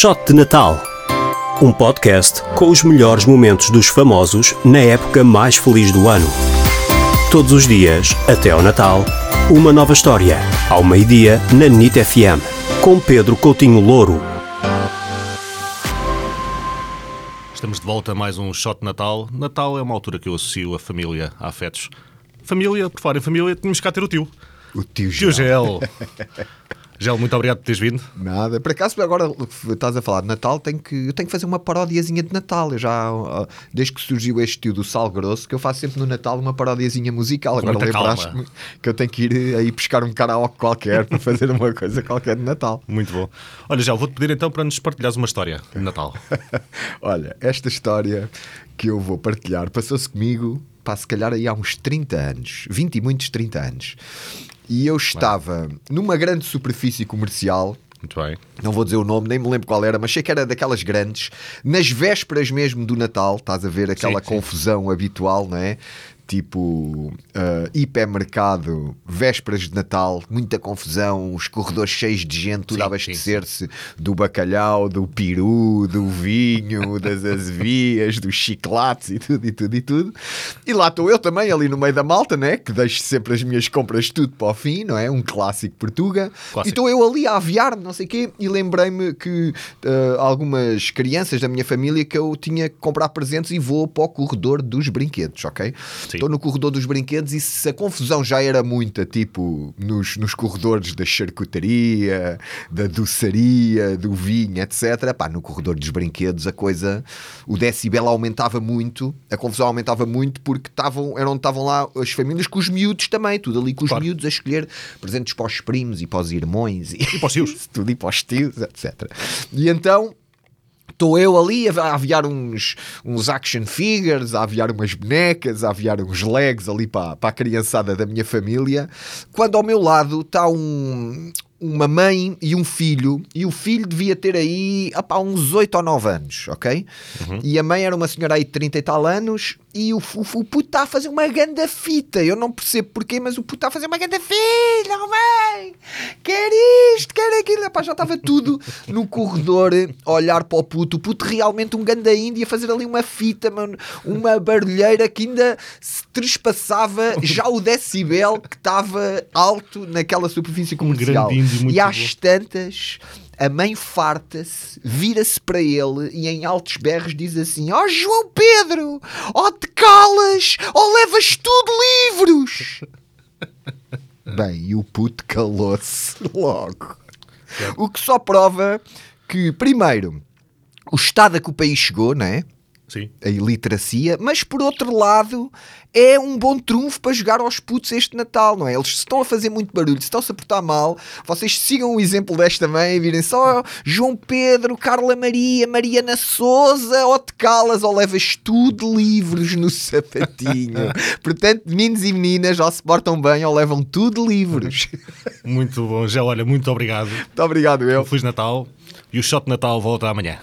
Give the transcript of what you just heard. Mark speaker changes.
Speaker 1: Shot de Natal. Um podcast com os melhores momentos dos famosos na época mais feliz do ano. Todos os dias, até ao Natal, uma nova história. Ao meio-dia, na NIT FM. Com Pedro Coutinho Louro.
Speaker 2: Estamos de volta a mais um Shot de Natal. Natal é uma altura que eu associo a família, a afetos. Família, por falar em família, tínhamos cá ter o tio.
Speaker 3: O tio
Speaker 2: Tio
Speaker 3: Gel.
Speaker 2: Gel. Muito obrigado por teres vindo.
Speaker 3: Nada. Por acaso, agora estás a falar de Natal, tenho que, eu tenho que fazer uma paródiazinha de Natal. Eu já, desde que surgiu este tio do Sal Grosso, que eu faço sempre no Natal uma paródiazinha musical. Agora
Speaker 2: muita
Speaker 3: lembraste-me que eu tenho que ir aí buscar um karaoke qualquer para fazer uma coisa qualquer de Natal.
Speaker 2: Muito bom. Olha, Gel, vou-te pedir então para nos partilhares uma história de Natal.
Speaker 3: Olha, esta história que eu vou partilhar passou-se comigo, pá, se calhar aí há uns 30 anos, 20 e muitos 30 anos. E eu estava numa grande superfície comercial,
Speaker 2: Muito bem.
Speaker 3: não vou dizer o nome, nem me lembro qual era, mas sei que era daquelas grandes, nas vésperas mesmo do Natal, estás a ver aquela
Speaker 2: Sim, sim.
Speaker 3: confusão habitual, não é? Tipo, ah, hipermercado, vésperas de Natal, muita confusão, os corredores cheios de gente, tudo
Speaker 2: Sim,
Speaker 3: a abastecer-se do bacalhau, do peru, do vinho, das azevias, dos chiclates e tudo, e tudo, e tudo. E lá estou eu também, ali no meio da malta, né? Que deixo sempre as minhas compras tudo para o fim, não é? Um clássico Portuga.
Speaker 2: Clássico.
Speaker 3: E estou eu ali a aviar-me, não sei o quê, e lembrei-me que ah, algumas crianças da minha família que eu tinha que comprar presentes e vou para o corredor dos brinquedos, ok?
Speaker 2: Sim.
Speaker 3: Estou no corredor dos brinquedos e se a confusão já era muita, tipo nos, nos corredores da charcutaria, da doçaria, do vinho, etc., pá, no corredor dos brinquedos a coisa, o decibel aumentava muito, a confusão aumentava muito porque estavam, eram, estavam lá as famílias com os miúdos também, tudo ali com os
Speaker 2: Claro.
Speaker 3: miúdos a escolher presentes para os primos e para os irmãos e,
Speaker 2: E para os tios.
Speaker 3: tudo e para os tios, etc. E então estou eu ali a aviar uns, uns action figures, a aviar umas bonecas, a aviar uns legs ali para, para a criançada da minha família, quando ao meu lado está um. Uma mãe e um filho, e o filho devia ter aí opá, uns 8 ou 9 anos, ok? E a mãe era uma senhora aí de 30 e tal anos, e o, o, o puto está a fazer uma ganda fita. Eu não percebo porquê, mas o puto está a fazer uma ganda fita, oh, mãe! Quer isto, quer aquilo. Epá, já estava tudo no corredor a olhar para o puto. O puto realmente um ganda índia a fazer ali uma fita, mano, uma barulheira que ainda se trespassava já o decibel que estava alto naquela superfície comercial.
Speaker 2: muito
Speaker 3: e às
Speaker 2: bom.
Speaker 3: tantas, a mãe farta-se, vira-se para ele e em altos berros diz assim: Ó João Pedro, ó te calas, ó levas tudo livros. Bem, e o puto calou-se logo. O que só prova que, primeiro, o estado a que o país chegou, não é?
Speaker 2: Sim.
Speaker 3: a iliteracia, mas por outro lado é um bom trunfo para jogar aos putos este Natal, não é? Eles se estão a fazer muito barulho, se estão-se a portar mal, vocês sigam o exemplo desta mãe e virem só João Pedro, Carla Maria, Mariana Souza, ou te calas ou levas tudo livros no sapatinho. Portanto, meninos e meninas ou se portam bem ou levam tudo livros.
Speaker 2: Muito bom. Gel, olha, muito obrigado.
Speaker 3: Muito obrigado, eu.
Speaker 2: Um Feliz Natal. E o Shot de Natal volta amanhã.